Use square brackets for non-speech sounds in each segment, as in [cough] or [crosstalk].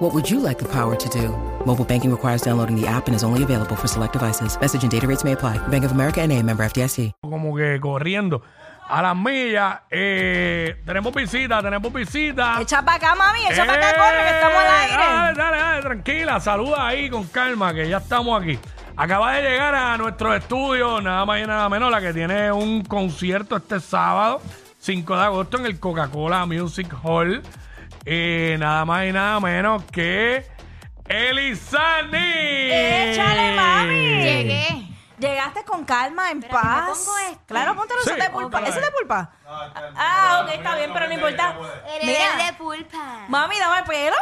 What would you like the power to do? Mobile banking requires downloading the app and is only available for select devices. Message and data rates may apply. Bank of America and a member FDIC. como que corriendo a las millas. Eh, tenemos visita, tenemos visita. Echa para acá, mami, echa para acá, corre, que estamos al Eh, aire. Dale, dale, dale, tranquila, saluda ahí con calma, que ya estamos aquí. Acaba de llegar a nuestro estudio, nada más y nada menos, la que tiene un concierto este sábado, 5 de agosto, en el Coca-Cola Music Hall. Eh, nada más y nada menos que Elizani. Échale, mami. Llegué. Llegaste con calma, en Espérate, ¿me paz. pongo este? Claro, eso Sí. de pulpa. Póntelo ¿Eso es de pulpa? Ah, ok, está bien, pero no importa. Eres Mira, de pulpa. mami, dame el pelo.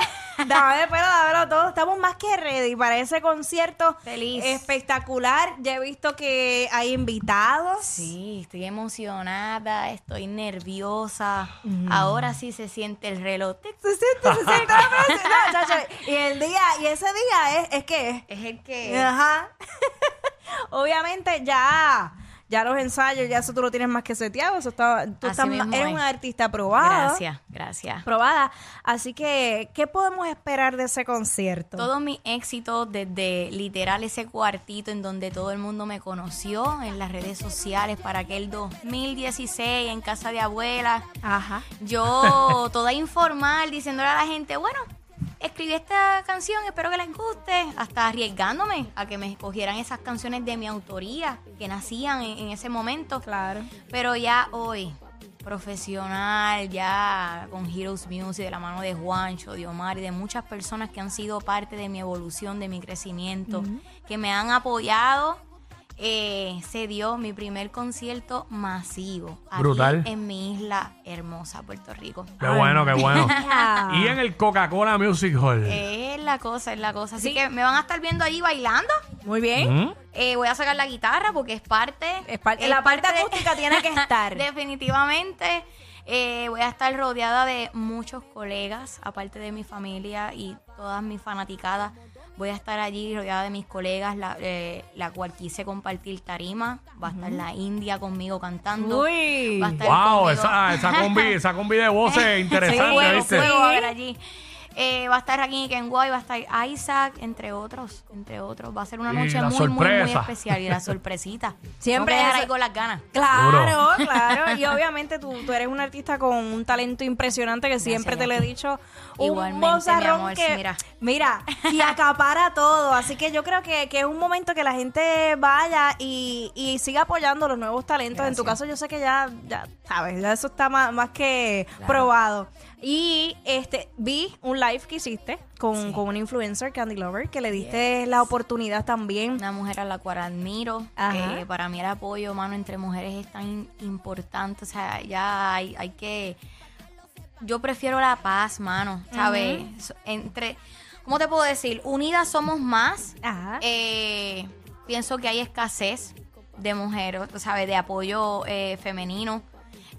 Dame el pelo, dámelo todo. Estamos más que ready para ese concierto. Feliz. Espectacular. Ya he visto que hay invitados. Sí, estoy emocionada, estoy nerviosa. Ahora sí se siente el reloj. Se siente, se siente. No, chacho, Y el día, y ese día es, es que Es el que... Ajá. [laughs] Obviamente ya, ya los ensayos, ya eso tú lo tienes más que seteado. Eso está, tú estás- eres es. una artista probada. Gracias, gracias. Probada. Así que, ¿qué podemos esperar de ese concierto? Todos mis éxitos desde literal ese cuartito en donde todo el mundo me conoció en las redes sociales para aquel 2016 en casa de abuela. Ajá. Yo [laughs] toda informal diciéndole a la gente, bueno, escribí esta canción, espero que les guste, hasta arriesgándome a que me escogieran esas canciones de mi autoría que nacían en, en ese momento. Claro. Pero ya hoy, profesional, ya con Heroes Music, de la mano de Juancho, de Omar y de muchas personas que han sido parte de mi evolución, de mi crecimiento, que me han apoyado. Eh, se dio mi primer concierto masivo aquí Brutal. en mi isla hermosa, Puerto Rico. Qué bueno, qué bueno. [laughs] Y en el Coca-Cola Music Hall. Es la cosa, es la cosa. Así que me van a estar viendo allí bailando. Muy bien. ¿Mm? Eh, voy a sacar la guitarra porque es parte. Es parte- la parte acústica tiene que [laughs] estar. Definitivamente. Eh, voy a estar rodeada de muchos colegas, aparte de mi familia y todas mis fanaticadas. Voy a estar allí rodeada de mis colegas, la, eh, la cual quise compartir tarima. Va a estar la India conmigo cantando. Uy. Va a estar Wow, conmigo- esa, esa, combi, esa combi de voces [laughs] interesante, fuego, ¿viste? fuego va a haber allí. Eh, va a estar aquí Kenway, va a estar Isaac, entre otros, entre otros. Va a ser una Y noche la muy, muy, muy sorpresa. especial. Y la sorpresita. [laughs] Siempre dejar ahí con las ganas. Claro, [laughs] claro. Y [laughs] obviamente tú, tú eres una artista con un talento impresionante que siempre te lo he dicho. Un Igualmente, mi amor, que, mira. mira, y acapara todo. Así que yo creo que, que es un momento que la gente vaya y, y siga apoyando los nuevos talentos. En tu caso yo sé que ya, ya sabes, ya eso está más, más que probado. Y este vi un live que hiciste con, con un influencer, Candy Lover, que le diste la oportunidad también. Una mujer a la cual admiro. Eh, para mí el apoyo, mano, entre mujeres es tan importante. O sea, ya hay, hay que... Yo prefiero la paz, mano, ¿sabes? Entre... ¿Cómo te puedo decir? Unidas somos más. Ajá. Eh, pienso que hay escasez de mujeres, ¿sabes? De apoyo eh, femenino.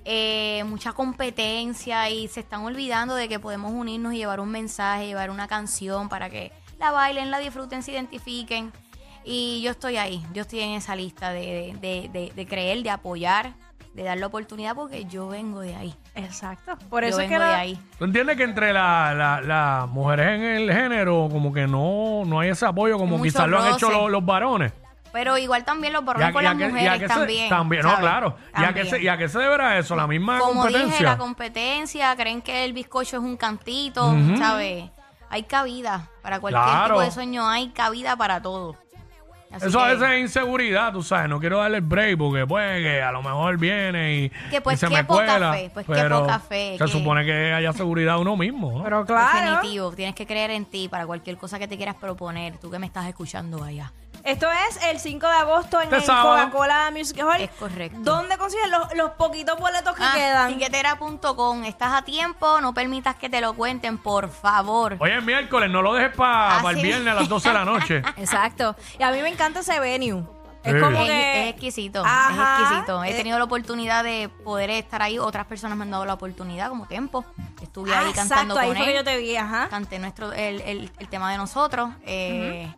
Eh, mucha competencia y se están olvidando de que podemos unirnos y llevar un mensaje, llevar una canción para que la bailen, la disfruten, se identifiquen. Y yo estoy ahí, yo estoy en esa lista de, de, de- de creer, de apoyar, de dar la oportunidad porque yo vengo de ahí. Exacto. Por yo eso es vengo que de la- ahí. ¿Tú entiendes que entre la- la- las mujeres en el género como que no, no hay ese apoyo como quizás lo han hecho los, los varones? Pero igual también los a- con las a mujeres qué se- también. también, no, ¿sabes? claro. ¿Y a, qué se, También. ¿Y a qué se deberá eso? La misma Como dije, competencia. la competencia, creen que el bizcocho es un cantito, ¿sabes? Hay cabida para cualquier Claro. tipo de sueño, hay cabida para todo. Así Eso a que- veces es inseguridad, tú sabes. No quiero darle el break porque, pues, que a lo mejor viene y, Que, pues, y se qué me poca cuela. fe, pues, qué pero poca fe, Se que- supone que haya seguridad uno mismo, ¿no? Pero claro. Definitivo, tienes que creer en ti para cualquier cosa que te quieras proponer, tú que me estás escuchando allá. Esto es el 5 de agosto en Este el sábado. Coca-Cola Music Hall. Es correcto. ¿Dónde consigues los, los poquitos boletos que Ah, quedan? Tiquetera.com, estás a tiempo, no permitas que te lo cuenten, por favor. Hoy es miércoles, no lo dejes para Así el viernes a las 12 de la noche. [laughs] Exacto. Y a mí me encanta ese venue. Es Sí. como Es, que... es exquisito, Ajá. es exquisito. He Eh. tenido la oportunidad de poder estar ahí. Otras personas me han dado la oportunidad, como Tempo. Estuve Ah, ahí cantando exacto, ahí con fue que él. yo te vi, ajá. Canté nuestro, el, el- el tema de nosotros. eh,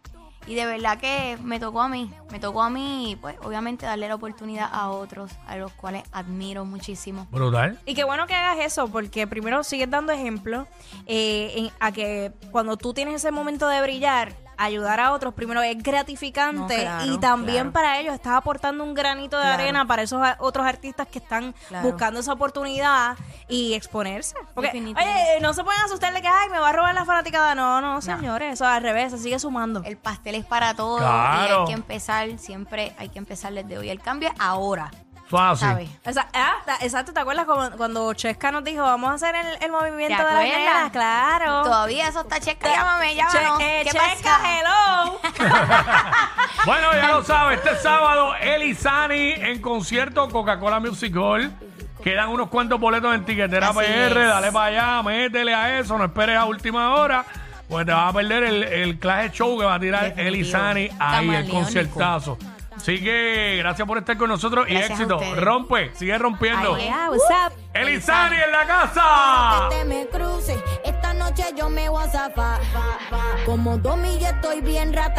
Y de verdad que me tocó a mí. Me tocó a mí, pues, obviamente, darle la oportunidad a otros, a los cuales admiro muchísimo. Brutal. Y qué bueno que hagas eso, porque primero sigues dando ejemplo eh, en- a que cuando tú tienes ese momento de brillar, ayudar a otros, primero es gratificante No, claro, y también claro. para ellos estás aportando un granito de Claro. arena para esos otros artistas que están Claro. buscando esa oportunidad y exponerse. Porque, oye, no se pueden asustar de que, ay, me va a robar la fanaticada. No, no, señores, eso al revés, se sigue sumando. El pastel es para todos y hay que empezar, siempre hay que empezar desde hoy. El cambio es ahora, Esa- ah, ta- exacto, ¿te acuerdas como cuando Chesca nos dijo, vamos a hacer el, el movimiento ¿Te de las acuerdas? nenas? Claro. Todavía eso está checa. Llámame, llámanos. Che- eh, ¿Qué Chesca, pasa? hello. [laughs] Bueno, ya lo sabes, este sábado Elizani en concierto Coca-Cola Music Hall. Quedan unos cuantos boletos en Tiquetera Así PR, es. dale para allá, métele a eso, no esperes a última hora, pues te vas a perder el, el clase show que va a tirar Definitivo. Elizani ahí, el Camaleónico. conciertazo. Así que gracias por estar con nosotros y Gracias a éxito. Rompe, sigue rompiendo. Es. Yeah, what's up? Elizani en la casa. te me cruce. Esta noche yo me voy a zafar. Como dos millas estoy bien rata.